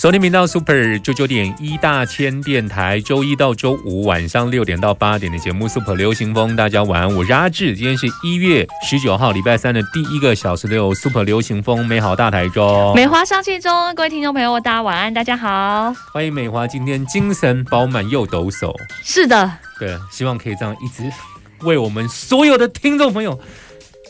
收听频道 Super 九九点一大千电台，周一到周五晚上六点到八点的节目 Super 流行风，大家晚安，我是阿志，今天是一月十九号，礼拜三的第一个小时的有 Super 流行风，美好大台中，美华上线中，各位听众朋友，大家晚安，大家好。欢迎美华今天精神饱满又抖擞，是的，对，希望可以这样一直为我们所有的听众朋友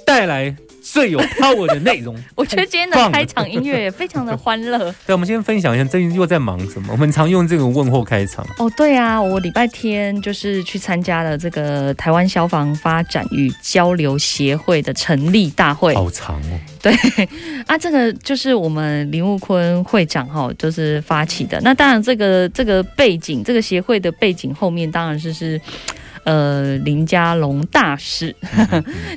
带来。最有 power 的内容，我觉得今天的开场音乐也非常的欢乐。对，我们先分享一下最近又在忙什么。我们常用这个问候开场。哦，对啊，我礼拜天就是去参加了这个台湾消防发展与交流协会的成立大会。好长哦。对啊，这个就是我们林悟坤会长哈，就是发起的。那当然，这个这个背景，这个协会的背景后面，当然是是。呃，林家龙大使，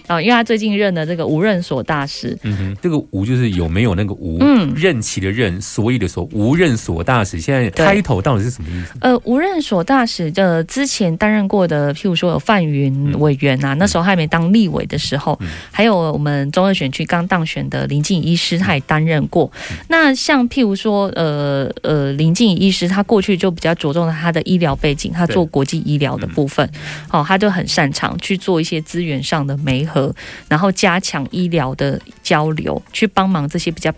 啊，因为他最近任的这个无任所大使，嗯哼，这个无就是有没有那个无，嗯，任期的任，所以的所，无任所大使，现在开头到底是什么意思？呃，无任所大使的之前担任过的，譬如说有范云委员呐，那时候还没当立委的时候，还有我们中二选区刚当选的林静医师，他也担任过。那像譬如说，呃呃，林静医师他过去就比较着重他的医疗背景，他做国际医疗的部分。好，他就很擅长去做一些资源上的媒合，然后加强医疗的交流，去帮忙这些比较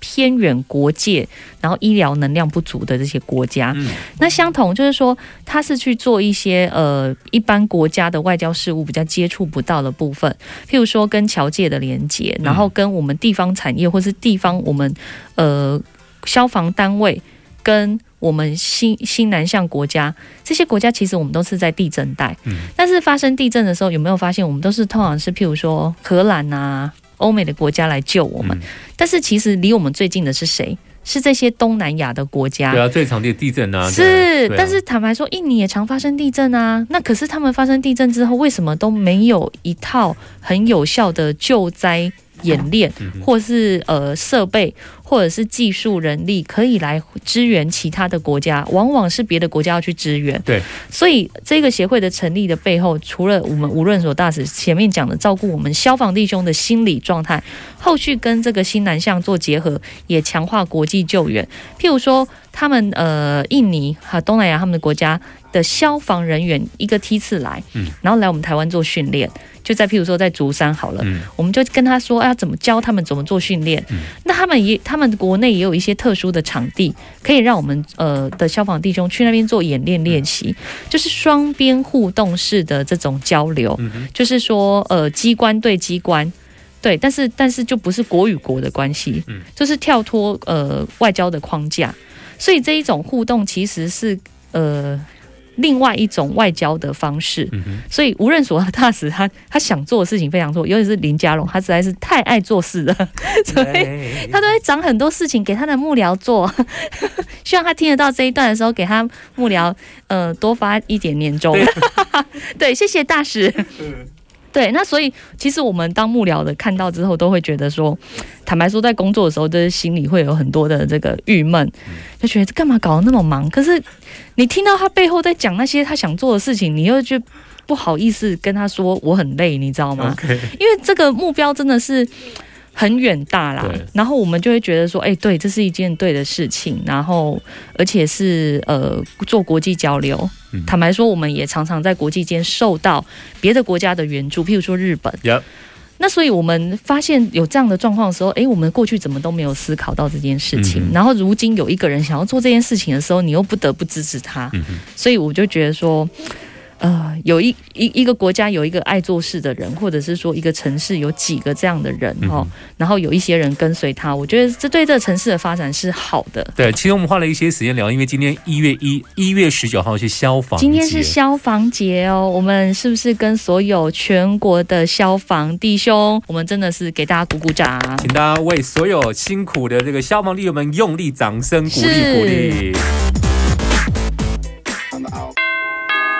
偏远国界，然后医疗能量不足的这些国家。那相同就是说，他是去做一些呃一般国家的外交事务比较接触不到的部分，譬如说跟侨界的连接，然后跟我们地方产业或是地方我们呃消防单位跟。我们新新南向国家，这些国家其实我们都是在地震带，嗯，但是发生地震的时候，有没有发现我们都是通常是譬如说荷兰啊、欧美的国家来救我们，但是其实离我们最近的是谁？是这些东南亚的国家。对啊，最常见的地震啊，是。但是坦白说，印尼也常发生地震啊。那可是他们发生地震之后，为什么都没有一套很有效的救灾？演练，或是呃设备，或者是技术人力，可以来支援其他的国家，往往是别的国家要去支援。对，所以这个协会的成立的背后，除了我们无论所大使前面讲的照顾我们消防弟兄的心理状态，后续跟这个新南向做结合，也强化国际救援。譬如说，他们呃印尼和东南亚他们的国家的消防人员一个梯次来，嗯，然后来我们台湾做训练。就在譬如说在竹山好了，我们就跟他说要怎么教他们怎么做训练。那他们也他们国内也有一些特殊的场地，可以让我们呃的消防弟兄去那边做演练练习，就是双边互动式的这种交流。就是说呃机关对机关，对，但是但是就不是国与国的关系，就是跳脱呃外交的框架，所以这一种互动其实是呃。另外一种外交的方式，所以无任所大使他他想做的事情非常多，尤其是林家龙，他实在是太爱做事了，所以他都会找很多事情给他的幕僚做。希望他听得到这一段的时候，给他幕僚呃多发一点年终。对，谢谢大使。对，那所以其实我们当幕僚的看到之后，都会觉得说，坦白说，在工作的时候，就是心里会有很多的这个郁闷，就觉得干嘛搞得那么忙？可是你听到他背后在讲那些他想做的事情，你又就不好意思跟他说我很累，你知道吗？因为这个目标真的是。很远大啦，然后我们就会觉得说，哎，对，这是一件对的事情，然后而且是呃做国际交流。坦白说，我们也常常在国际间受到别的国家的援助，譬如说日本。那所以我们发现有这样的状况的时候，哎，我们过去怎么都没有思考到这件事情，然后如今有一个人想要做这件事情的时候，你又不得不支持他。所以我就觉得说。呃，有一一一个国家有一个爱做事的人，或者是说一个城市有几个这样的人哦，然后有一些人跟随他，我觉得这对这个城市的发展是好的。对，其实我们花了一些时间聊，因为今天一月一一月十九号是消防，今天是消防节哦，我们是不是跟所有全国的消防弟兄，我们真的是给大家鼓鼓掌，请大家为所有辛苦的这个消防弟兄们用力掌声鼓励鼓励。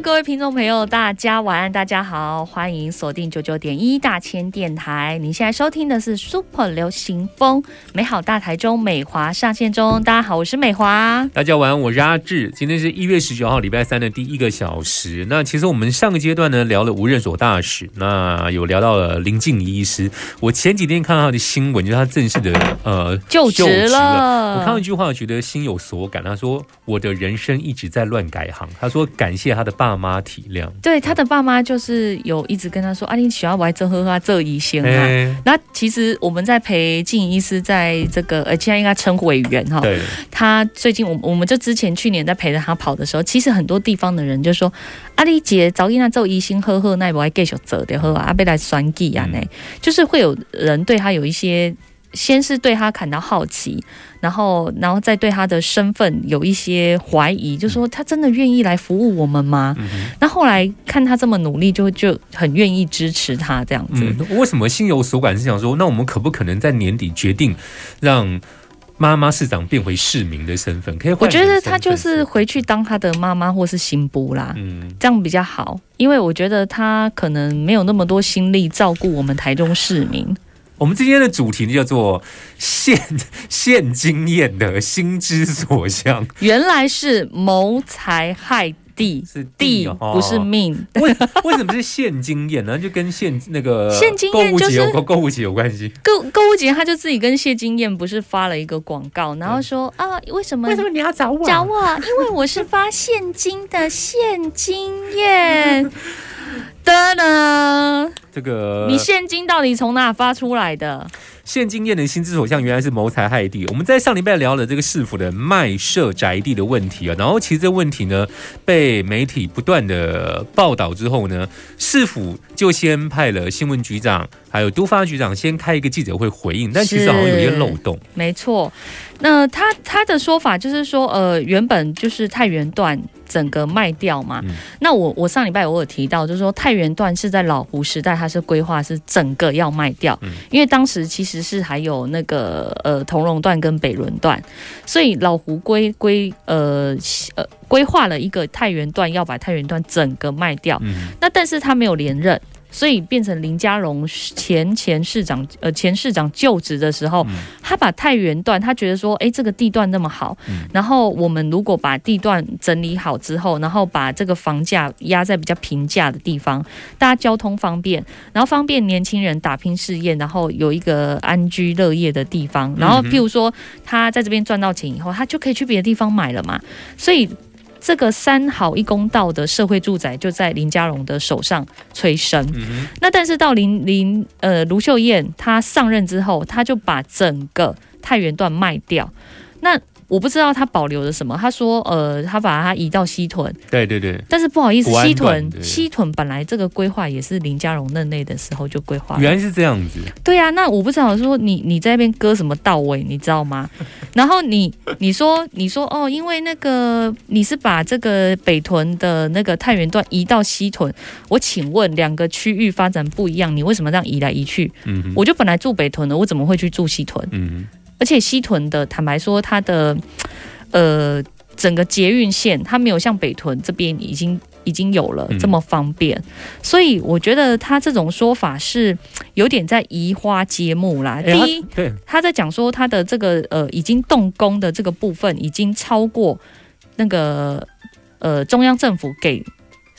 Hello，各位听众朋友，大家晚安，大家好，欢迎锁定九九点一大千电台。您现在收听的是 Super 流行风美好大台中美华上线中。大家好，我是美华。大家晚安，我是阿志。今天是一月十九号，礼拜三的第一个小时。那其实我们上个阶段呢聊了无任所大使，那有聊到了林静怡医师。我前几天看到他的新闻，就是他正式的呃 就职了我看到一句话，觉得心有所感。他说：“我的人生一直在乱改行。”他说：“感谢他的爸妈体谅。对他的爸妈就是有一直跟他说：“啊，你喜欢玩这喝啊，这一些那其实我们在陪静怡医师在这个呃，现在应该称委员哈，对，他最近我我们就之前去年在陪着他跑的时候，其实很多地方的人就说：“阿丽姐早一那做疑心呵呵，那不还继续走的呵啊，阿贝来酸计啊呢。嗯就是会有人对他有一些，先是对他感到好奇，然后然后再对他的身份有一些怀疑，就说他真的愿意来服务我们吗？嗯那后来看他这么努力，就就很愿意支持他这样子。嗯，为什么心有所感？是想说，那我们可不可能在年底决定让妈妈市长变回市民的身份？可以我觉得他就是回去当他的妈妈或是新波啦。嗯。这样比较好，因为我觉得他可能没有那么多心力照顾我们台中市民。我们今天的主题呢叫做现现经验的心之所向，原来是谋财害地，是地哦不是命。为为什么是现经验呢？就跟现那个现经验就是购物节有关系。购购物节他就自己跟谢金燕不是发了一个广告，然后说啊，为什么？你要找我找我？因为我是发现金的现金燕。的呢？这个你现金到底从哪发出来的？现金验的心之所向，原来是谋财害地。我们在上礼拜聊了这个市府的卖设宅地的问题啊，然后其实这问题呢被媒体不断的报道之后呢，市府就先派了新闻局长还有都发局长先开一个记者会回应，但其实好像有些漏洞。没错，那他他的说法就是说，呃，原本就是太原段整个卖掉嘛。嗯那我我上礼拜我有提到，就是说太原段是在老胡时代，它是规划是整个要卖掉，嗯因为当时其实是还有那个呃铜龙段跟北仑段，所以老胡规规呃呃规划了一个太原段，要把太原段整个卖掉。嗯，那但是他没有连任，所以变成林佳荣前前市长呃前市长就职的时候，嗯他把太原段，他觉得说，诶，这个地段那么好，嗯然后我们如果把地段整理好之后，然后把这个房价压在比较平价的地方，大家交通方便，然后方便年轻人打拼事业，然后有一个安居乐业的地方，然后譬如说他在这边赚到钱以后，他就可以去别的地方买了嘛，所以。这个三好一公道的社会住宅就在林佳荣的手上催生。嗯那但是到林林呃卢秀燕她上任之后，她就把整个太原段卖掉。那我不知道他保留了什么。他说呃，他把它移到西屯，对对对，但是不好意思西屯西屯本来这个规划也是林佳荣任内的时候就规划。原来是这样子。对啊，那我不知道说你你在那边割什么到位，你知道吗？然后你你说你说哦，因为那个你是把这个北屯的那个太原段移到西屯，我请问两个区域发展不一样，你为什么这样移来移去？嗯哼我就本来住北屯的，我怎么会去住西屯？嗯而且西屯的，坦白说，它的呃整个捷运线，它没有像北屯这边已经已经有了嗯。这么方便，所以我觉得他这种说法是有点在移花接木啦。第一，对，他在讲说他的这个呃已经动工的这个部分已经超过那个呃中央政府给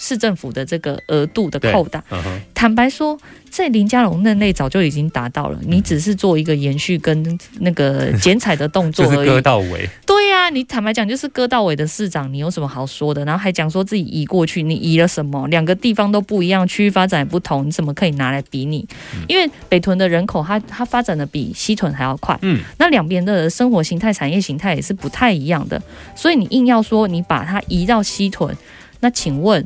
市政府的这个额度的对扣打。嗯，坦白说，在林家龙那内早就已经达到了，你只是做一个延续跟那个剪彩的动作而已割而已。到尾。对呀、你坦白讲就是割到尾的市长，你有什么好说的？然后还讲说自己移过去，你移了什么？两个地方都不一样，区域发展也不同，你怎么可以拿来比拟？因为北屯的人口它它发展的比西屯还要快，嗯，那两边的生活形态、产业形态也是不太一样的，所以你硬要说你把它移到西屯，那请问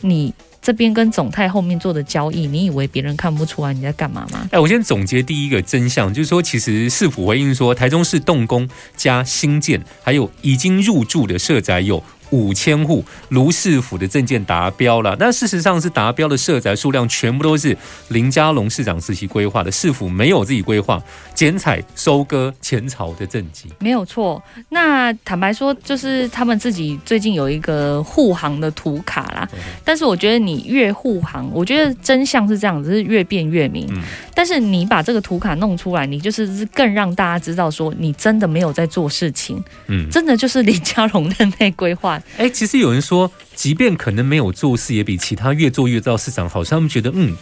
你这边跟总泰后面做的交易，你以为别人看不出来你在干嘛吗？哎，我先总结第一个真相，就是说，其实市府回应说，台中市动工加新建，还有已经入住的社宅有。五千户，卢市府的证件达标了。那事实上是达标的社宅数量全部都是林佳龙市长时期规划的，市府没有自己规划剪彩收割前朝的政绩，没有错。那坦白说，就是他们自己最近有一个护航的图卡啦。但是我觉得你越护航，我觉得真相是这样子，是越变越明。但是你把这个图卡弄出来，你就是更让大家知道说，你真的没有在做事情。嗯，真的就是林佳龙的内规划。哎，其实有人说，即便可能没有做事，也比其他越做越糟市长好。他们觉得，嗯，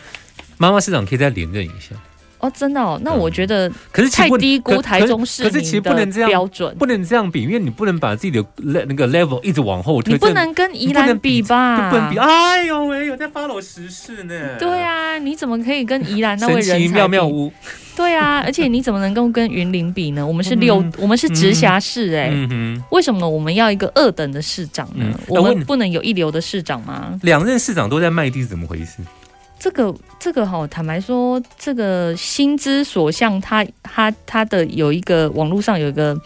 妈妈市长可以再连任一下。哦，真的哦，那我觉得，可是太低估台中市可是其实不能这样标准，不能这样比，因为你不能把自己的那个 level 一直往后推，你不能跟宜兰比吧？不能比。哎呦喂，有在 follow 时事呢。对啊，你怎么可以跟宜兰那位人才比？对啊，而且你怎么能够跟云林比呢？我们是六，我们是直辖市哎，为什么我们要一个二等的市长呢？我们不能有一流的市长吗？两任市长都在卖地，是怎么回事？这个这个哈，坦白说，这个心之所向，他他他的有一个网络上有一个。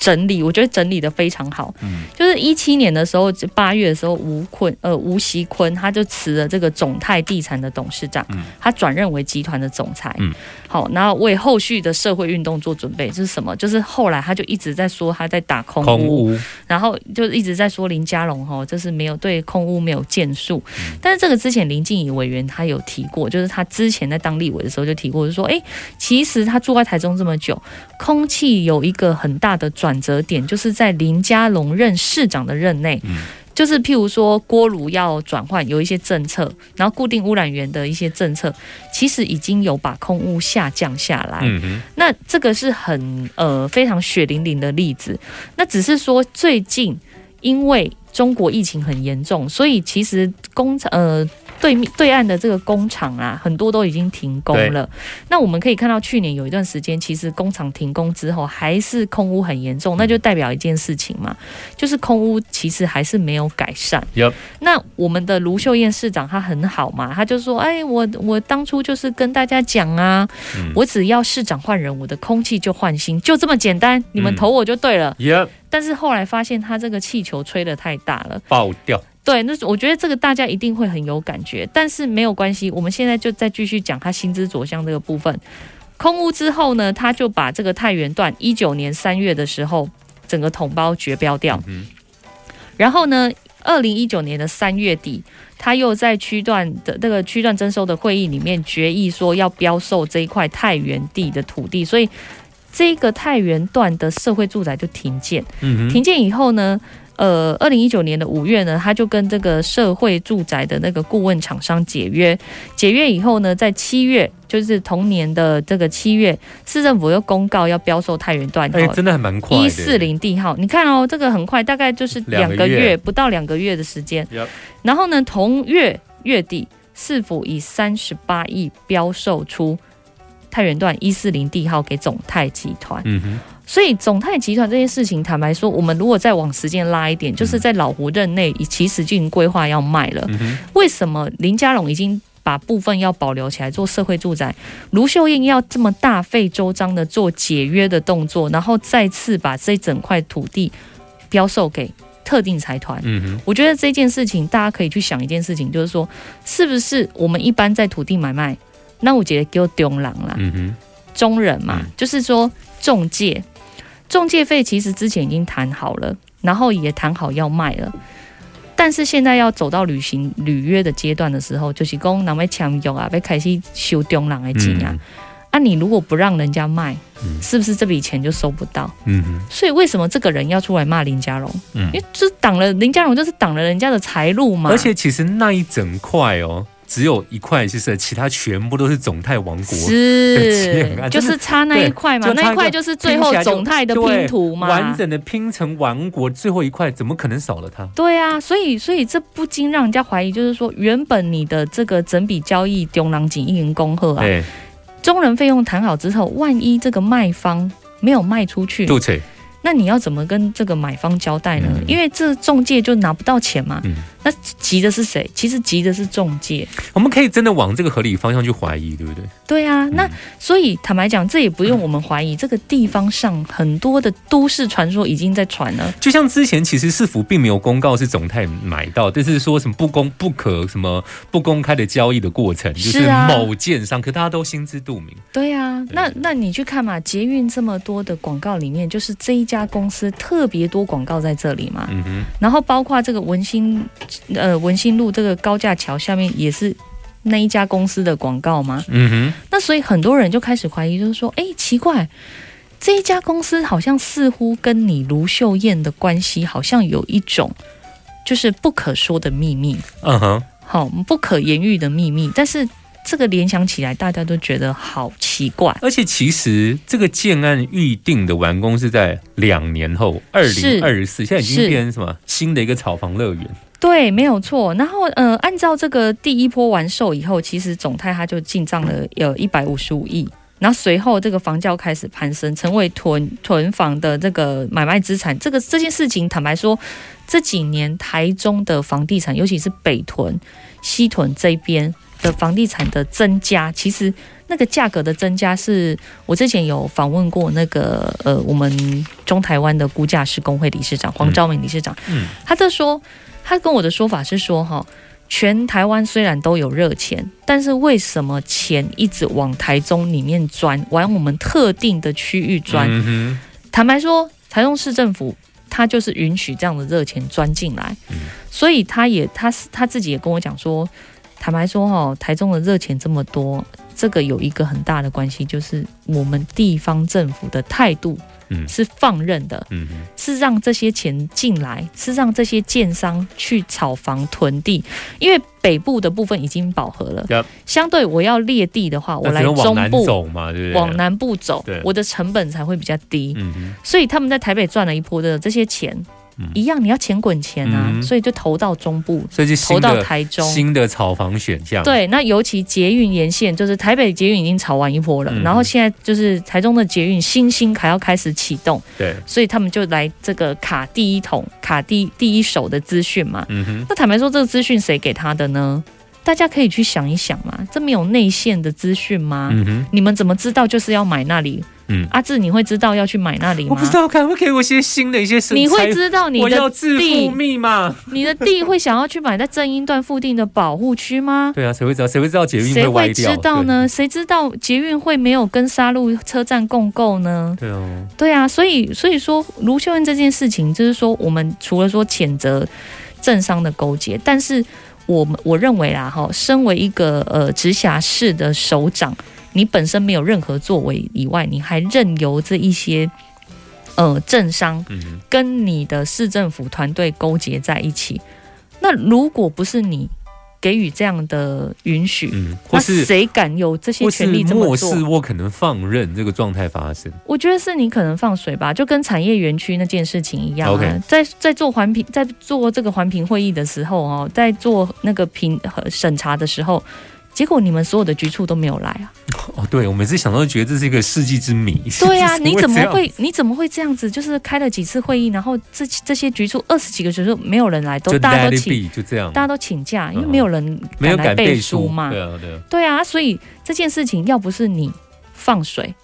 整理，我觉得整理的非常好。嗯，就是一七年的时候，八月的时候，吴坤呃吴锡坤他就辞了这个总泰地产的董事长，嗯，他转任为集团的总裁。嗯，好，然后为后续的社会运动做准备。这是什么？就是后来他就一直在说他在打空屋，然后就一直在说林佳龙哈，就是没有对空屋没有建树。但是这个之前林静怡委员他有提过，就是他之前在当立委的时候就提过，就说哎，其实他住在台中这么久，空气有一个很大的转。折点就是在林佳龙任市长的任内，就是譬如说锅炉要转换，有一些政策，然后固定污染源的一些政策，其实已经有把空污下降下来。那这个是很呃非常血淋淋的例子。那只是说最近因为中国疫情很严重，所以其实工厂呃。对面对岸的这个工厂啊，很多都已经停工了。那我们可以看到，去年有一段时间，其实工厂停工之后，还是空屋很严重，那就代表一件事情嘛，就是空屋其实还是没有改善。那我们的卢秀燕市长她很好嘛，她就说：“哎，我我当初就是跟大家讲啊，我只要市长换人，我的空气就换新，就这么简单，你们投我就对了。”但是后来发现，他这个气球吹得太大了，爆掉。对，那我觉得这个大家一定会很有感觉，但是没有关系，我们现在就再继续讲他心之所向这个部分。空屋之后呢，他就把这个太原段一九年三月的时候整个统包绝标掉，然后呢，二零一九年的三月底，他又在区段的那个区段征收的会议里面决议说要标售这一块太原地的土地，所以这个太原段的社会住宅就停建。停建以后呢？呃，二零一九年的五月呢，他就跟这个社会住宅的那个顾问厂商解约，解约以后呢，在七月，就是同年的这个七月，市政府又公告要标售太原段，哎，真的还蛮快，一四零地号，你看哦，这个很快，大概就是两个月不到两个月的时间，然后呢，同月月底，市府以三十八亿标售出太原段一四零地号给总泰集团，嗯哼。所以总泰集团这件事情，坦白说，我们如果再往时间拉一点，就是在老胡任内，其实就已经规划要卖了。为什么林家龙已经把部分要保留起来做社会住宅，卢秀燕要这么大费周章的做解约的动作，然后再次把这整块土地标售给特定财团？嗯我觉得这件事情大家可以去想一件事情，就是说，是不是我们一般在土地买卖，那我觉得给我丢狼了。嗯哼，中人嘛，就是说中介。中介费其实之前已经谈好了，然后也谈好要卖了，但是现在要走到履行履约的阶段的时候，就是讲哪位强约啊，被开始收中人的钱啊，啊，你如果不让人家卖，是不是这笔钱就收不到？嗯哼。所以为什么这个人要出来骂林家荣？嗯，因为这挡了林家荣，就是挡了人家的财路嘛。而且其实那一整块哦。只有一块，就是其他全部都是总泰王国是，就是差那一块嘛，那一块就是最后总泰的拼图嘛，完整的拼成王国最后一块，怎么可能少了它？对啊，所以所以这不禁让人家怀疑，就是说原本你的这个整笔交易中郎锦一银恭贺啊，中人费用谈好之后，万一这个卖方没有卖出去，那你要怎么跟这个买方交代呢？因为这中介就拿不到钱嘛。那急的是谁？其实急的是中介。我们可以真的往这个合理方向去怀疑，对不对？对啊，那所以坦白讲，这也不用我们怀疑，这个地方上很多的都市传说已经在传了。就像之前其实市府并没有公告是总泰买到，但是说什么不公不可什么不公开的交易的过程，就是某建商，可大家都心知肚明。对啊，那那你去看嘛，捷运这么多的广告里面，就是这一家公司特别多广告在这里嘛。嗯哼。然后包括这个文心呃文心路这个高架桥下面也是。那一家公司的广告吗？嗯哼，那所以很多人就开始怀疑，就是说，哎，奇怪，这一家公司好像似乎跟你卢秀燕的关系好像有一种就是不可说的秘密。嗯哼，好，不可言喻的秘密。但是这个联想起来，大家都觉得好奇怪。而且其实这个建案预定的完工是在两年后，二零二四，现在已经变成什么新的一个炒房乐园。对，没有错。然后，呃，按照这个第一波完售以后，其实总泰它就进账了有一百五十五亿。然后随后这个房价开始攀升，成为囤囤房的这个买卖资产。这个这件事情，坦白说，这几年台中的房地产，尤其是北屯、西屯这边的房地产的增加，其实那个价格的增加，是我之前有访问过那个呃，我们中台湾的估价师工会理事长黄昭明理事长，嗯，他就说。他跟我的说法是说，哈，全台湾虽然都有热钱，但是为什么钱一直往台中里面钻，往我们特定的区域钻？坦白说，台中市政府他就是允许这样的热钱钻进来，所以他也他他自己也跟我讲说，坦白说，哈，台中的热钱这么多，这个有一个很大的关系，就是我们地方政府的态度。是放任的，是让这些钱进来，是让这些建商去炒房囤地，因为北部的部分已经饱和了。相对我要裂地的话，我来中部走嘛，对不对？往南部走，我的成本才会比较低。所以他们在台北赚了一波的这些钱。一样，你要钱滚钱啊，所以就投到中部，所以就投到台中新的炒房选项。对，那尤其捷运沿线，就是台北捷运已经炒完一波了，然后现在就是台中的捷运新兴还要开始启动，对，所以他们就来这个卡第一桶，卡第第一手的资讯嘛。嗯哼，那坦白说，这个资讯谁给他的呢？大家可以去想一想嘛，这没有内线的资讯吗？嗯哼，你们怎么知道就是要买那里？嗯，阿志，你会知道要去买那里吗？我不知道，可不可以给我一些新的一些？你会知道你的地密码？你的地会想要去买在正音段附近的保护区吗？对啊，谁会知道？谁会知道捷运会歪掉？谁知道呢？谁知道捷运会没有跟沙鹿车站共购呢？对哦，对啊，所以所以说卢秀恩这件事情，就是说我们除了说谴责政商的勾结，但是我们我认为啦，哈，身为一个呃直辖市的首长。你本身没有任何作为以外，你还任由这一些呃政商跟你的市政府团队勾结在一起。那如果不是你给予这样的允许，那谁敢有这些权利这么做？我可能放任这个状态发生。我觉得是你可能放水吧，就跟产业园区那件事情一样啊。在在做环评，在做这个环评会议的时候哦，在做那个评和审查的时候。结果你们所有的局处都没有来啊！哦，对，我每次想到都觉得这是一个世纪之谜。对啊，你怎么会？你怎么会这样子？就是开了几次会议，然后这这些局处二十几个局处没有人来，都大家都请，就这样，大家都请假，因为没有人没有敢背书嘛。对啊，对啊，对啊，所以这件事情要不是你放水。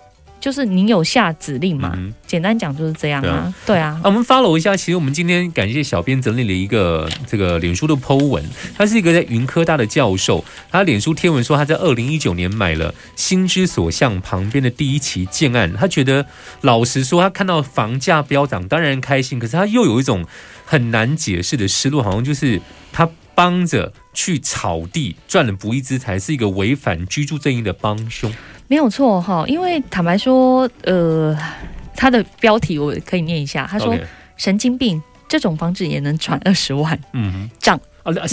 就是你有下指令嘛？简单讲就是这样啊，对啊。我们 follow 一下，其实我们今天感谢小编整理了一个这个脸书的 po 文，他是一个在云科大的教授，他脸书贴文说他在二零一九年买了心之所向旁边的第一期建案，他觉得老实说，他看到房价飙涨，当然开心，可是他又有一种很难解释的失落，好像就是他帮着去草地赚了不义之财，是一个违反居住正义的帮凶。没有错哈，因为坦白说，呃，他的标题我可以念一下，他说：“神经病，这种房子也能赚二十万，嗯，涨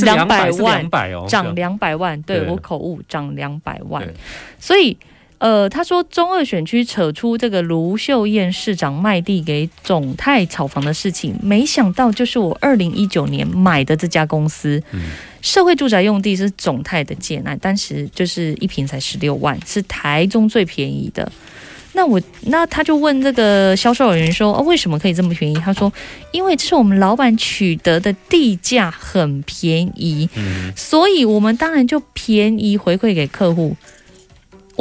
两百万，两百哦，涨两百万，对我口误，涨两百万，所以。”呃，他说中二选区扯出这个卢秀燕市长卖地给总泰炒房的事情，没想到就是我二零一九年买的这家公司，社会住宅用地是总泰的建案，当时就是一平才十六万，是台中最便宜的。那我那他就问这个销售人员说，哦，为什么可以这么便宜？他说，因为这是我们老板取得的地价很便宜，嗯，所以我们当然就便宜回馈给客户。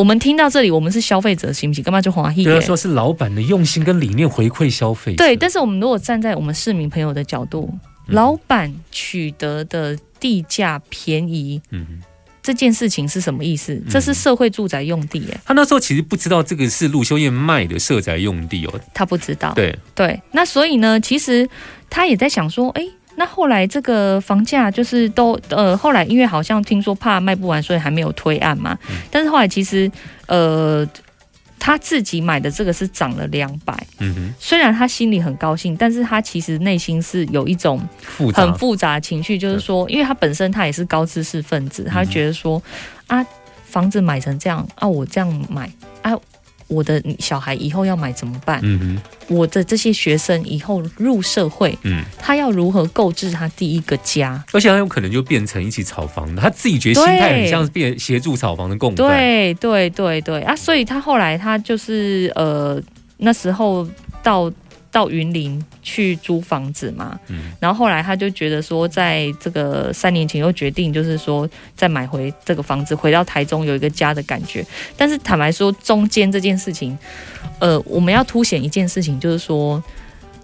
我们听到这里，我们是消费者，行不行？干嘛就华裔？对啊，说是老板的用心跟理念回馈消费。对，但是我们如果站在我们市民朋友的角度，嗯老板取得的地价便宜嗯，这件事情是什么意思？这是社会住宅用地，哎，他那时候其实不知道这个是陆修燕卖的社宅用地哦。他不知道。对，对，那所以呢，其实他也在想说，哎，那后来这个房价就是都呃，后来因为好像听说怕卖不完，所以还没有推案嘛。嗯。但是后来其实呃，他自己买的这个是涨了两百，嗯哼，虽然他心里很高兴，但是他其实内心是有一种很复杂。的情绪，就是说，因为他本身他也是高知识分子，他觉得说啊，房子买成这样啊，我这样买啊，我的小孩以后要买怎么办？嗯哼，我的这些学生以后入社会，嗯，他要如何购置他第一个家？而且他有可能就变成一起炒房的，他自己觉得心态很像是变协助炒房的共犯。对对对对啊！所以他后来他就是呃那时候到到云林去租房子嘛，嗯然后后来他就觉得说，在这个三年前又决定就是说再买回这个房子，回到台中有一个家的感觉。但是坦白说，中间这件事情，呃，我们要凸显一件事情，就是说。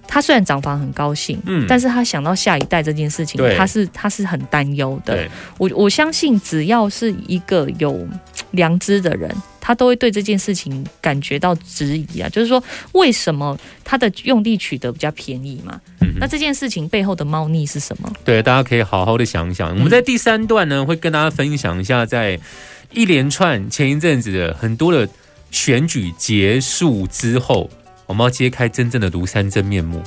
他虽然涨房很高兴，嗯但是他想到下一代这件事情，他是他是很担忧的。我我相信，只要是一个有良知的人，他都会对这件事情感觉到质疑啊。就是说，为什么他的用地取得比较便宜嘛？嗯那这件事情背后的猫腻是什么？对，大家可以好好的想想。我们在第三段呢，会跟大家分享一下，在一连串前一阵子的很多的选举结束之后，我们要揭开真正的庐山真面目。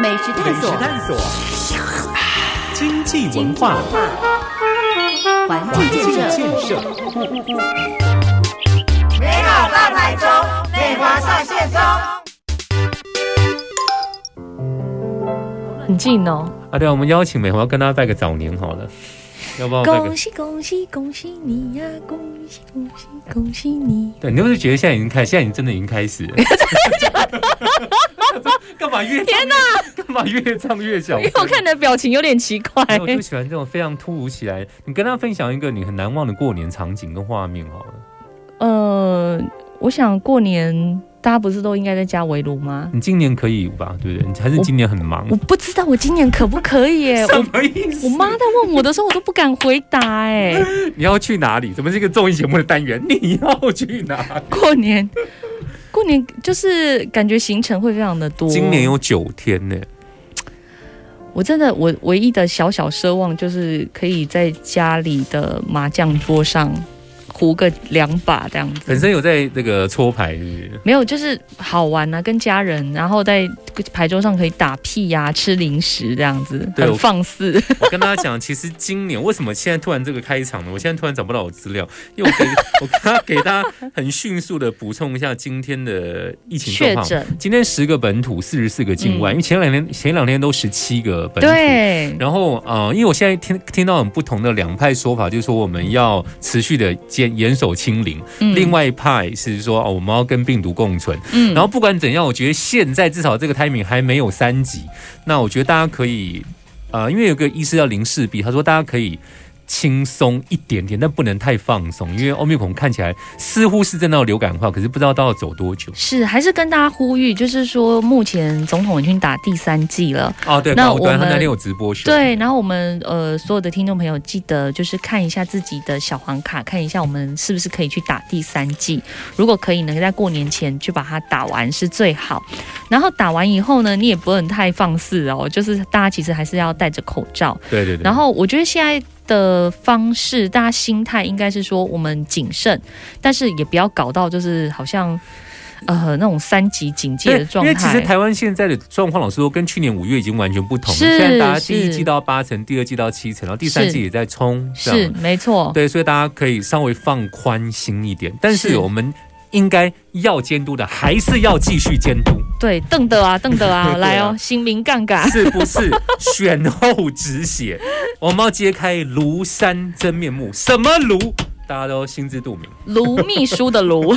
美食探索，探索，经济文化，环境建设，设，美好大台中，美华上线中。很近哦！啊，对，我们邀请美华跟大家拜个早年好了，要不要拜个恭？喜恭喜恭喜你呀、恭喜恭喜恭喜你！对，你是不是觉得现在已经开，现在已经真的已经开始了？干嘛越天哪？干嘛越唱越小声？因为我看你的表情有点奇怪。我就喜欢这种非常突如其来。你跟他分享一个你很难忘的过年场景跟画面好了。呃，我想过年大家不是都应该在家围炉吗？你今年可以吧？对不对？你还是今年很忙我？不知道我今年可不可以耶？什我么意思？我妈在问我的时候，我都不敢回答哎。你要去哪里？怎么是一个综艺节目的单元？你要去哪里？过年，过年就是感觉行程会非常的多。今年有九天呢。我真的我唯一的小小奢望就是可以在家里的麻将桌上胡个两把这样子。本身有在那个搓牌，是不是？没有，就是好玩啊，跟家人，然后在牌桌上可以打屁呀、吃零食这样子，很放肆。我跟大家讲，其实今年为什么现在突然这个开场呢？我现在突然找不到我资料，因为我给我给他给大家很迅速的补充一下今天的疫情状况。确诊，今天十个本土，四十四个境外，嗯因为前两天前两天都十七个本土。对，然后呃，因为我现在听听到很不同的两派说法，就是说我们要持续的坚严守清零，嗯另外一派是说哦，我们要跟病毒共存。嗯然后不管怎样，我觉得现在至少这个 timing 还没有三级，那我觉得大家可以呃，因为有个医师叫林世璧，他说大家可以。轻松一点点，但不能太放松，因为欧米孔看起来似乎是真的要流感化，可是不知道到要走多久。是还是跟大家呼吁，就是说目前总统已经打第三剂了。哦，对，那我们他那天有直播秀，对，然后我们呃所有的听众朋友记得就是看一下自己的小黄卡，看一下我们是不是可以去打第三剂。如果可以呢，在过年前去把它打完是最好。然后打完以后呢，你也不能太放肆哦，就是大家其实还是要戴着口罩。对对对。然后我觉得现在的方式，大家心态应该是说我们谨慎，但是也不要搞到就是好像呃那种三级警戒的状态因为其实。台湾现在的状况，老实说，跟去年五月已经完全不同了。是现在大家第一季到八成，第二季到七成，然后第三季也在冲，这是没错，对，所以大家可以稍微放宽心一点。但是是我们应该要监督的，还是要继续监督，对，邓的啊，邓的啊，来哦，新民杠杆。是不是？选后止血，我们要揭开庐山真面目。什么庐？大家都心知肚明。卢秘书的卢，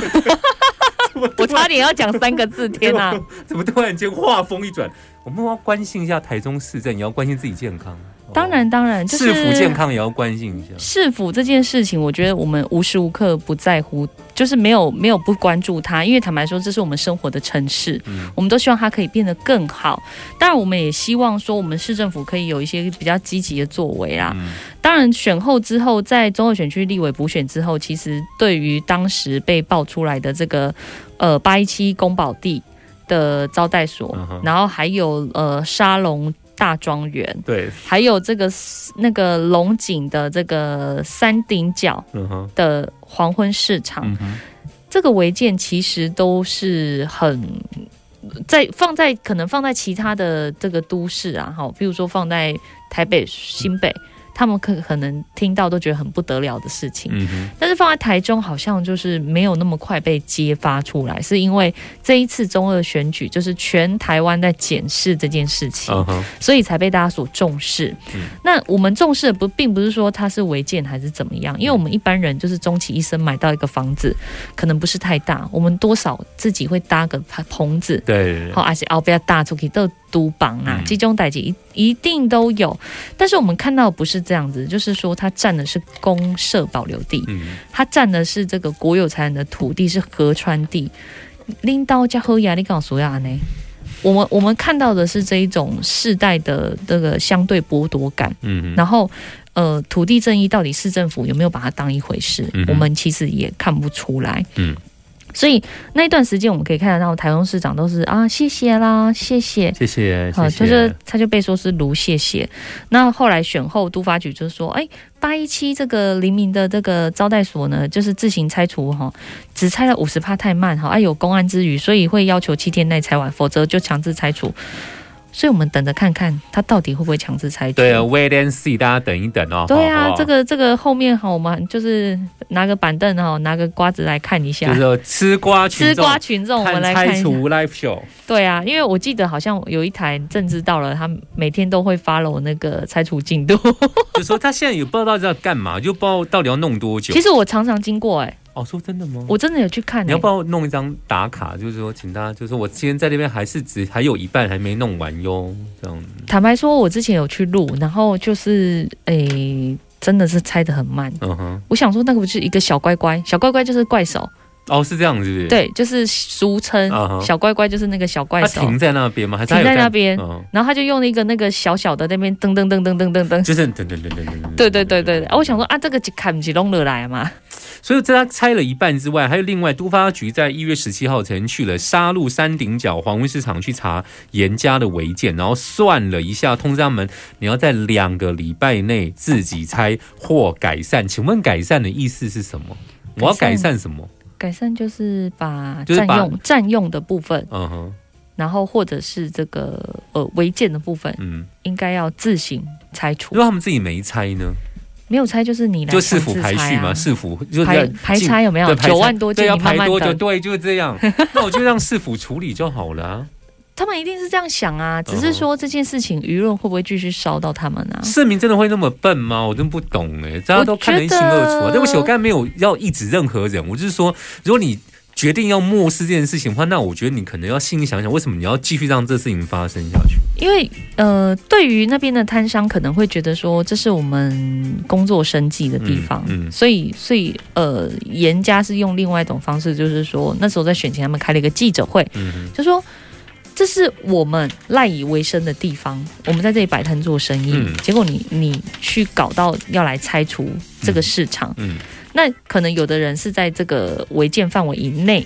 我差点要讲三个字，天哪、怎么突然间话锋一转？我们要关心一下台中市政，也要关心自己健康。当然，当然，就是市府健康也要关心一下。市府这件事情，我觉得我们无时无刻不在乎，就是没有没有不关注它，因为坦白说，这是我们生活的城市，嗯我们都希望它可以变得更好。当然，我们也希望说，我们市政府可以有一些比较积极的作为啦。嗯当然，选后之后，在中二选区立委补选之后，其实对于当时被爆出来的这个呃八一七宫保地的招待所，然后还有呃沙龙大庄园，对，还有这个那个龙井的这个山顶角的黄昏市场，嗯，这个违建其实都是很。在放在可能放在其他的这个都市啊，哈，比如说放在台北、新北，他们可可能听到都觉得很不得了的事情。嗯，但是放在台中好像就是没有那么快被揭发出来，是因为这一次中二选举就是全台湾在检视这件事情，嗯，所以才被大家所重视。嗯。那我们重视的不并不是说它是违建还是怎么样，因为我们一般人就是终其一生买到一个房子，可能不是太大，我们多少自己会搭个棚子，对，好，而且哦不要大出去都都绑啊嗯，这种代际一一定都有。但是我们看到不是这样子，就是说它占的是公社保留地，嗯，它占的是这个国有财产的土地，是河川地。拎刀加喝压力告诉亚呢？我们我们看到的是这一种世代的这个相对剥夺感，嗯，然后呃，土地正义到底市政府有没有把它当一回事？嗯我们其实也看不出来。嗯，所以那一段时间我们可以看得到台中市长都是啊，谢谢啦，谢谢。谢谢，好，就是他就被说是卢谢谢。那后来选后，都发局就说，哎，八一七这个黎明的这个招待所呢，就是自行拆除哈，只拆了五十帕太慢哈，啊有公安之余，所以会要求七天内拆完，否则就强制拆除。所以我们等着看看他到底会不会强制拆除。对啊，wait and see，大家等一等哦。对啊，好这个这个后面哈，我们就是拿个板凳哈，拿个瓜子来看一下就是。吃瓜群吃瓜群众，我们来看。拆除 live show，对啊，因为我记得好像有一台政治到了，他每天都会 follow 那个拆除进度。就说他现在也不知道在干嘛，就不知道到底要弄多久其。实我常常经过、哎，哦，说真的吗？我真的有去看、哎你要不要弄一张打卡？就是说，请大家，就是说我今天在那边还是只还有一半还没弄完哟，这样。坦白说，我之前有去录，然后就是诶、真的是拆的很慢。嗯哼，我想说，那个不是一个小乖乖，小乖乖就是怪手，哦，是这样子，对，就是俗称、小乖乖，就是那个小怪兽。他停在那边吗？还停在那边嗯，然后他就用了一个那个小小的那边噔噔噔噔噔噔噔，就是等等等等等等。对对对对对，啊，我想说啊，这个看不起弄得来嘛，所以在他拆了一半之外，还有另外都发局在一月十七号曾去了沙鹿山顶角黄昏市场去查严家的违建，然后算了一下，通知他们你要在两个礼拜内自己拆或改善。请问改善的意思是什么？我要改善什么？改善就是把就是占用占用的部分，嗯哼，然后或者是这个呃违建的部分，嗯，应该要自行拆除如。果他们自己没拆呢？没有拆就是你来就市府排序嘛，市府就是排排拆有没有九万多件？对，要排多久？对，就是这样。那我就让市府处理就好了啊。他们一定是这样想啊，嗯只是说这件事情舆论会不会继续烧到他们啊？市民真的会那么笨吗？我真不懂哎，大家都看得一清二楚啊。对不起，我刚才没有要抑制任何人，我就是说，如果你决定要漠视这件事情的话，那我觉得你可能要心里想想，为什么你要继续让这事情发生下去？因为呃，对于那边的摊商可能会觉得说，这是我们工作生计的地方，嗯嗯所以所以呃，严家是用另外一种方式，就是说那时候在选前他们开了一个记者会，嗯，就说这是我们赖以为生的地方，我们在这里摆摊做生意，嗯结果你你去搞到要来拆除这个市场，嗯那可能有的人是在这个违建范围以内。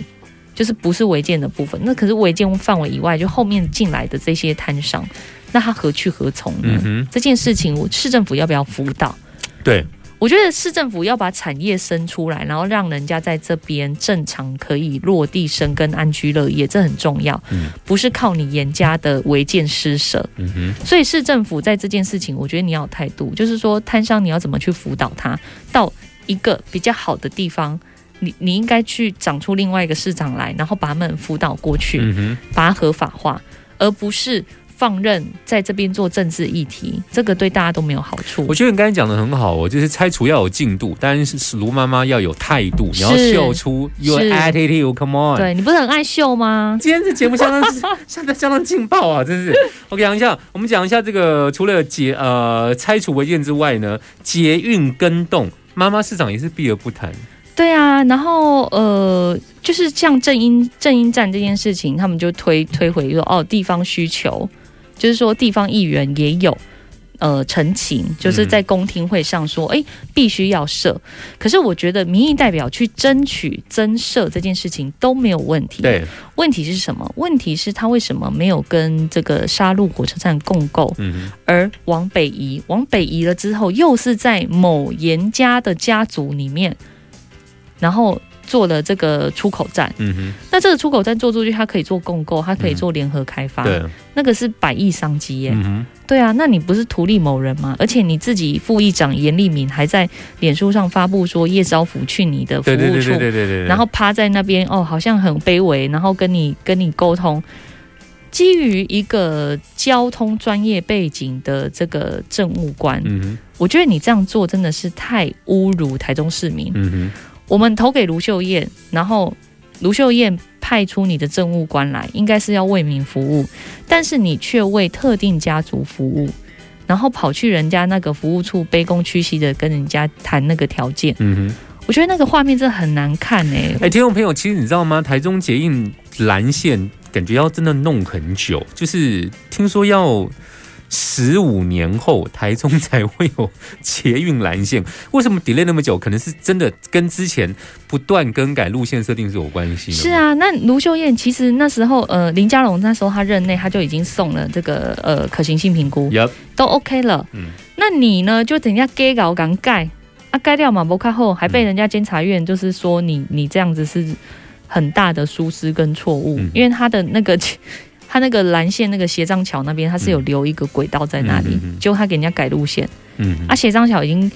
就是不是违建的部分，那可是违建范围以外，就后面进来的这些摊商，那他何去何从呢？嗯，这件事情，我市政府要不要辅导？对，我觉得市政府要把产业生出来，然后让人家在这边正常可以落地生根、安居乐业，这很重要。嗯不是靠你严家的违建施舍。嗯哼，所以市政府在这件事情，我觉得你要有态度，就是说摊商你要怎么去辅导他到一个比较好的地方。你你应该去长出另外一个市长来，然后把他们辅导过去，嗯，把它合法化，而不是放任在这边做政治议题，这个对大家都没有好处我。觉得你刚才讲的很好哦，就是拆除要有进度，但是卢妈妈要有态度，你要秀出 your 是 attitude，come on。对你不是很爱秀吗？今天这节目相当相当相当劲爆啊，真是。我讲一下，我们讲一下这个，除了捷呃拆除违建之外呢，捷运跟动，妈妈市长也是避而不谈。对啊，然后呃，就是像正音正音站这件事情，他们就推推回说，哦，地方需求，就是说地方议员也有呃陈情，就是在公听会上说，哎、必须要设。可是我觉得民意代表去争取增设这件事情都没有问题。，对，问题是什么？问题是他为什么没有跟这个沙鹿火车站共构，嗯而往北移，往北移了之后，又是在某严家的家族里面，然后做了这个出口站。嗯哼，嗯那这个出口站做出去，它可以做共购，它可以做联合开发，哼，对，那个是百亿商机耶。嗯哼，对啊，那你不是图利某人吗？而且你自己副议长严立敏还在脸书上发布说叶招福去你的服对对对务处，对对对对。然后趴在那边哦，好像很卑微，然后跟你跟你沟通。基于一个交通专业背景的这个政务官，嗯哼，我觉得你这样做真的是太侮辱台中市民。嗯哼，我们投给卢秀燕，然后卢秀燕派出你的政务官来，应该是要为民服务，但是你却为特定家族服务，然后跑去人家那个服务处卑躬屈膝的跟人家谈那个条件，嗯哼。我觉得那个画面真的很难看哎、哎，听众朋友，其实你知道吗？台中捷运蓝线感觉要真的弄很久，就是听说要十五年后台中才会有捷运蓝线。为什么 delay 那么久？可能是真的跟之前不断更改路线设定是有关系。是，啊，那卢秀燕其实那时候呃林佳龙那时候他任内他就已经送了这个呃可行性评估，Yep，都 OK 了。嗯那你呢？就等人家改稿敢盖啊，盖掉嘛不看后，还被人家监察院就是说你你这样子是很大的疏失跟错误，嗯因为他的那个。他那个蓝线那个斜张桥那边，他是有留一个轨道在那里，结果他给人家改路线，嗯，啊，斜张桥已经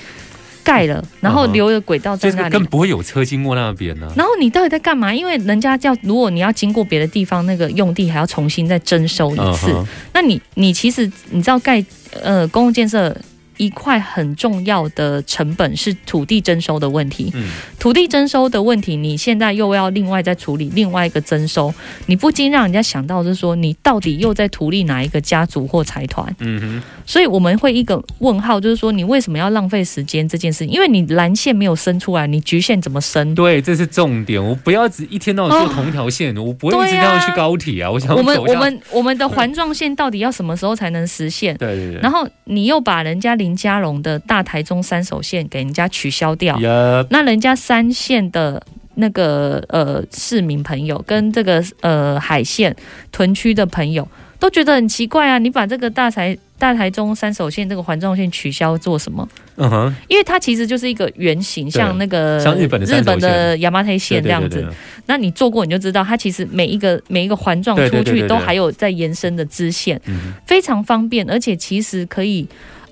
盖了，然后留了轨道在那里，就是更不会有车经过那边呢、然后你到底在干嘛？因为人家叫，如果你要经过别的地方，那个用地还要重新再征收一次。嗯。那你你其实你知道盖呃公共建设一块很重要的成本是土地征收的问题。嗯，土地征收的问题，你现在又要另外再处理另外一个征收，你不禁让人家想到是说，你到底又在图利哪一个家族或财团？嗯哼，所以我们会一个问号，就是说你为什么要浪费时间这件事情？因为你蓝线没有伸出来，你局限怎么伸？对，这是重点。我不要只一天到晚坐同条线，我不会一直这样去高铁啊。我想我们我们我们的环状线到底要什么时候才能实现？对对对，然后你又把人家林佳龙的大台中三手线给人家取消掉，呀，那人家三线的那个呃市民朋友跟这个呃海线屯区的朋友都觉得很奇怪啊，你把这个大台大台中三手线这个环状线取消做什么？嗯哼，因为它其实就是一个圆形，像那个像日本的亚麻黑线这样子。那你做过你就知道，它其实每一个每一个环状出去都还有在延伸的支线，嗯非常方便，而且其实可以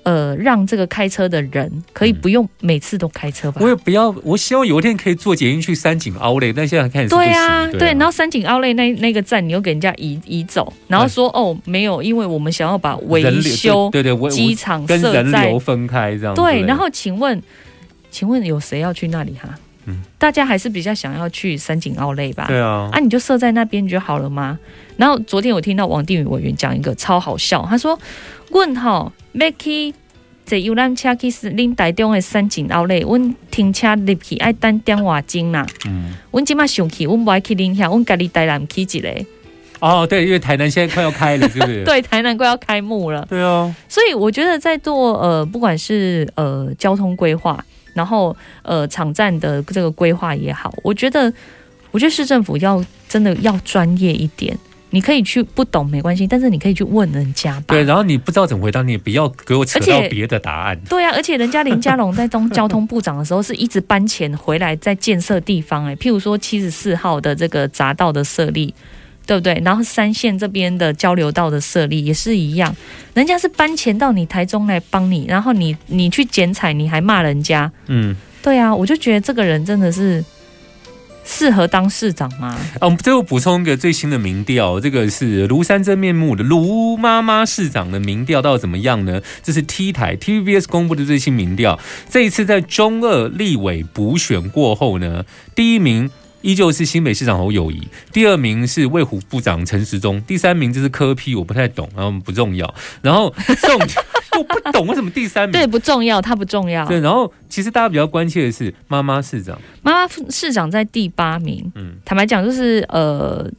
呃让这个开车的人可以不用每次都开车吧。我也不要，我希望有一天可以坐捷运去三井奥莱，但现在看。对啊，对对，然后三井奥莱那那个站，你又给人家移移走，然后说哦没有，因为我们想要把维修对对，我机场跟人流分开这样。对，然后请问，请问有谁要去那里哈？嗯大家还是比较想要去三井奥莱吧？对啊，啊，你就设在那边就好了吗？然后昨天我听到王定宇委员讲一个超好笑，他说：“问吼要去坐游览车去恁台中的三井奥内，阮停车入去爱等点外钟啦。嗯，阮即马上去，阮不爱去恁遐，阮家己台南去一个。哦，对，因为台南现在快要开了，是不是？对，台南快要开幕了。对啊，所以我觉得在做呃，不管是呃交通规划，然后呃场站的这个规划也好，我觉得我觉得市政府要真的要专业一点。你可以去不懂没关系，但是你可以去问人家吧。对，然后你不知道怎么回答，你也不要给我扯到别的答案。对啊，而且人家林佳龙在当交通部长的时候，是一直搬钱回来在建设地方、哎，譬如说七十四号的这个匝道的设立，对不对？然后三线这边的交流道的设立也是一样，人家是搬钱到你台中来帮你，然后你你去剪彩，你还骂人家，嗯，对啊，我就觉得这个人真的是适合当市长吗？啊，我们最后补充一个最新的民调，这个是庐山真面目的卢妈妈市长的民调，到底怎么样呢？这是 T 台 TVBS 公布的最新民调。这一次在中二立委补选过后呢，第一名依旧是新北市长侯友谊，第二名是卫虎部长陈时中，第三名就是柯批，我不太懂，然后不重要。然后重我 不懂为什么第三名对，不重要，他不重要。对，然后其实大家比较关切的是妈妈市长，妈妈市长在第八名，嗯坦白讲就是呃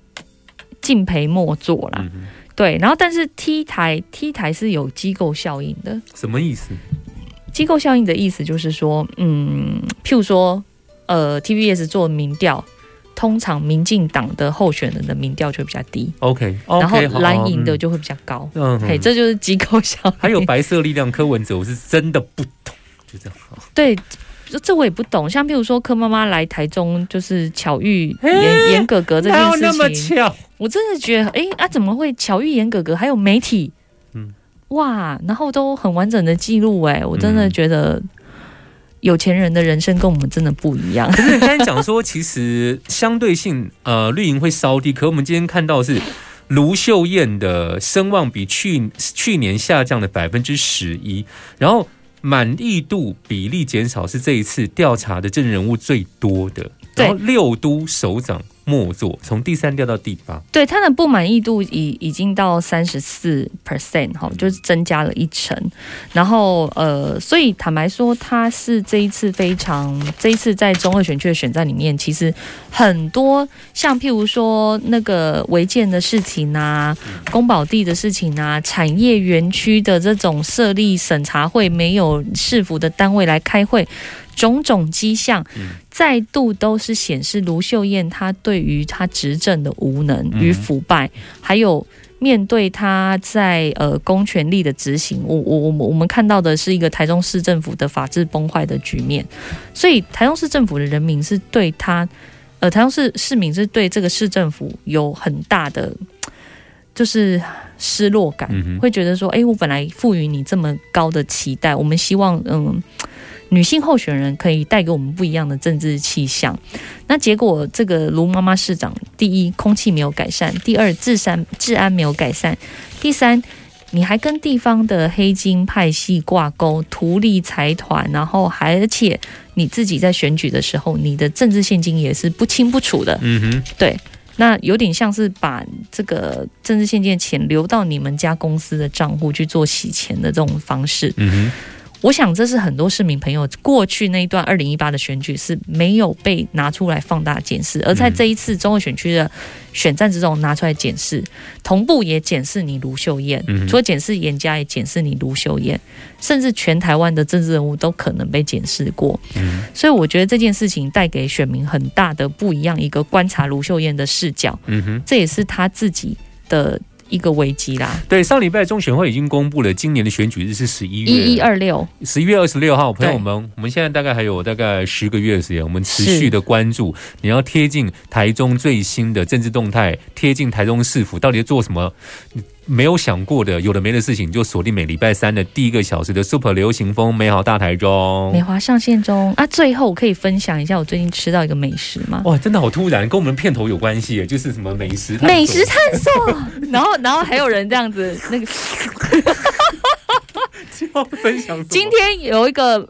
敬陪末座啦。嗯哼，对，然后但是 T 台 T 台是有机构效应的，什么意思？机构效应的意思就是说，嗯，譬如说，呃，TVS 做民调，通常民进党的候选人的民调就会比较低，OK，然后蓝营的，就会比较高。嗯嗯嘿，这就是机构效应。还有白色力量柯文哲，我是真的不懂，就这样。对。这这我也不懂，像譬如说柯妈妈来台中，就是巧遇嘿严严格格这件事情那么巧？我真的觉得，哎啊，怎么会巧遇严格格？还有媒体，嗯哇，然后都很完整的记录，哎，我真的嗯觉得有钱人的人生跟我们真的不一样。可是你刚才讲说，其实相对性，呃，绿营会稍低。可我们今天看到是卢秀燕的声望比去去年下降了百分之十一，然后满意度比例减少是这一次调查的政治人物最多的。对然后六都首长末座，从第三调到第八。对他的不满意度已已经到三十四 percent 哈，就是增加了一成。然后呃，所以坦白说，他是这一次非常这一次在中二选区的选战里面，其实很多像譬如说那个违建的事情啊、宫保地的事情啊、产业园区的这种设立审查会没有市府的单位来开会。种种迹象，再度都是显示卢秀燕她对于她执政的无能与腐败，还有面对她在呃公权力的执行，我我我们我们看到的是一个台中市政府的法治崩坏的局面，所以台中市政府的人民是对他，呃，台中市市民是对这个市政府有很大的就是失落感，嗯会觉得说，哎，我本来赋予你这么高的期待，我们希望嗯。女性候选人可以带给我们不一样的政治气象，那结果这个卢妈妈市长，第一空气没有改善，第二治安治安没有改善，第三你还跟地方的黑金派系挂钩，图利财团，然后还而且你自己在选举的时候，你的政治现金也是不清不楚的，嗯哼，对。那有点像是把这个政治现金的钱流到你们家公司的账户去做洗钱的这种方式，嗯哼，我想这是很多市民朋友过去那一段二零一八的选举是没有被拿出来放大检视，而在这一次中二选区的选战之中拿出来检视，同步也检视你卢秀燕，除了检视严家，也检视你卢秀燕，甚至全台湾的政治人物都可能被检视过。嗯所以我觉得这件事情带给选民很大的不一样一个观察卢秀燕的视角。这也是他自己的一个危机啦。对，上礼拜中选会已经公布了，今年的选举日是十一月。一一二六，十一月二十六号，朋友们，我们现在大概还有大概十个月的时间，我们持续的关注，你要贴近台中最新的政治动态，贴近台中市府到底在做什么。你没有想过的，有的没的事情，就锁定每礼拜三的第一个小时的 Super 流行风美好大台中美。华上线中啊。最后我可以分享一下我最近吃到一个美食吗？哇，真的好突然，跟我们片头有关系耶，就是什么美食美食探索，然后然后还有人这样子，那个 要分享。今天有一个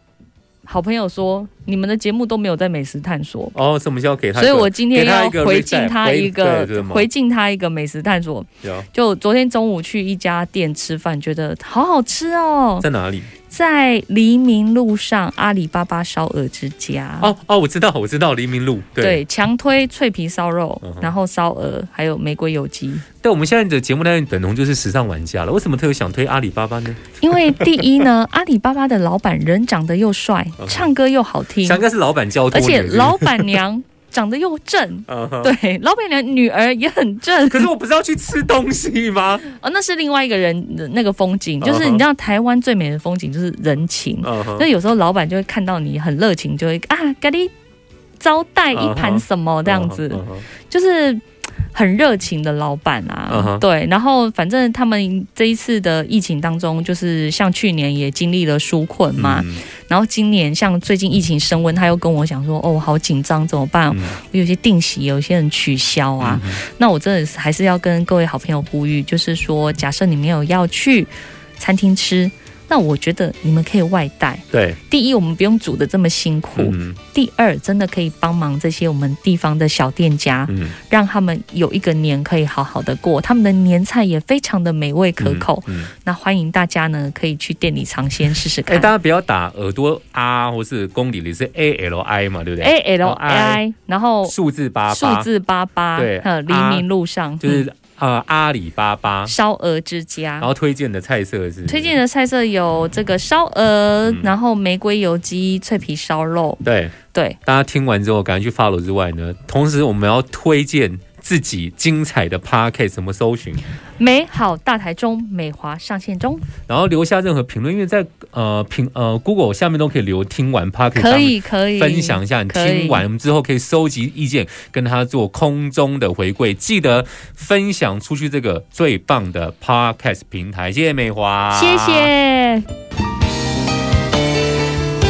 好朋友说，你们的节目都没有在美食探索，哦，什么叫给他？所以我今天要回敬他一个回敬他一个美食探索。就昨天中午去一家店吃饭，觉得好好吃哦，在哪里？在黎明路上阿里巴巴烧鹅之家。哦哦，我知道，我知道，黎明路。对，对，强推脆皮烧肉嗯，然后烧鹅，还有玫瑰有机。对，我们现在的节目单元等同就是时尚玩家了。为什么特别想推阿里巴巴呢？因为第一呢，阿里巴巴的老板人长得又帅，唱歌又好听，想应该是老板教的而且老板娘长得又正。对，老板娘女儿也很正。可是我不是要去吃东西吗？哦，那是另外一个人的那个风景，就是你知道台湾最美的风景就是人情，那有时候老板就会看到你很热情，就会啊给你招待一盘什么这样子，就是很热情的老板嗯啊哼，对，然后反正他们这一次的疫情当中，就是像去年也经历了纾困嘛，嗯然后今年像最近疫情升温，他又跟我讲说，哦，好紧张，怎么办？嗯。我有些定席有些人取消啊，那我真的是还是要跟各位好朋友呼吁，就是说，假设你没有要去餐厅吃，那我觉得你们可以外带。对，第一，我们不用煮的这么辛苦；嗯。第二，真的可以帮忙这些我们地方的小店家，嗯，让他们有一个年可以好好的过。他们的年菜也非常的美味可口。嗯，那欢迎大家呢，可以去店里尝鲜试试看。哎，看。大家不要打耳朵啊，或是公里里是 A L I 嘛，对不对？A L I，然后数字八数八，字八八，对呃，黎啊明路上。嗯就是呃阿里巴巴，烧鹅之家。然。后推荐的菜色是？推荐的菜色有这个烧鹅，嗯。然后玫瑰油鸡、脆皮烧肉，对。对，大家听完之后，赶快去 follow 之外呢，同时我们要推荐自己精彩的 podcast 怎么搜寻，美好大台中，美华上线中，然后留下任何评论，因为在呃评呃 Google 下面都可以留听完 podcast，可以可以分享一下你听完，之后可以收集意见，跟他做空中的回馈。记得分享出去这个最棒的 podcast 平台，谢谢美华，谢谢。